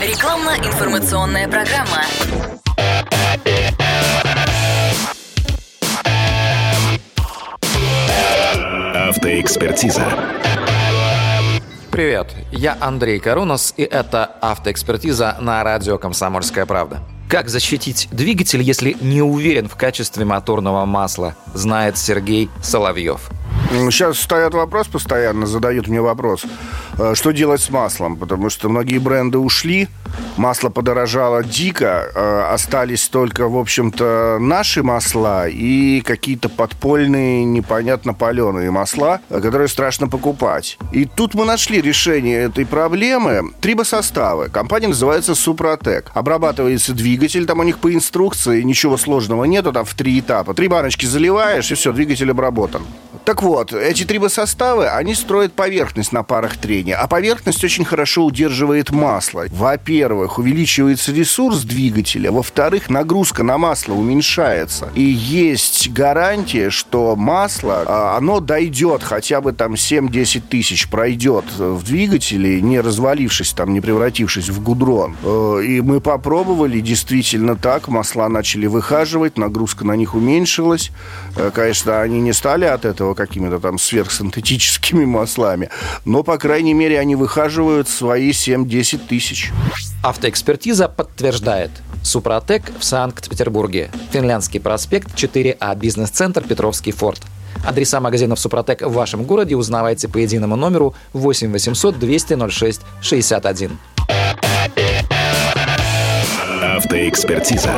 Рекламно-информационная программа. Автоэкспертиза. Привет, я Андрей Карунос, и это автоэкспертиза на радио «Комсомольская правда». Как защитить двигатель, если не уверен в качестве моторного масла, знает Сергей Соловьев. Сейчас стоят вопрос постоянно, задают мне вопрос, э, что делать с маслом, потому что многие бренды ушли, масло подорожало дико, э, остались только, в общем-то, наши масла и какие-то подпольные, непонятно паленые масла, которые страшно покупать. И тут мы нашли решение этой проблемы. Трибосоставы. Компания называется Супротек. Обрабатывается двигатель, там у них по инструкции ничего сложного нету, там в три этапа. Три баночки заливаешь, и все, двигатель обработан. Так вот, эти трибосоставы, они строят поверхность на парах трения, а поверхность очень хорошо удерживает масло. Во-первых, увеличивается ресурс двигателя, во-вторых, нагрузка на масло уменьшается. И есть гарантия, что масло, а, оно дойдет хотя бы там 7-10 тысяч, пройдет в двигателе, не развалившись там, не превратившись в гудрон. Э, и мы попробовали, действительно так, масла начали выхаживать, нагрузка на них уменьшилась. Э, конечно, они не стали от этого какими-то там сверхсинтетическими маслами. Но, по крайней мере, они выхаживают свои 7-10 тысяч. Автоэкспертиза подтверждает. Супротек в Санкт-Петербурге. Финляндский проспект 4А, бизнес-центр Петровский форт. Адреса магазинов Супротек в вашем городе узнавайте по единому номеру 8 800 200 06 61. Автоэкспертиза.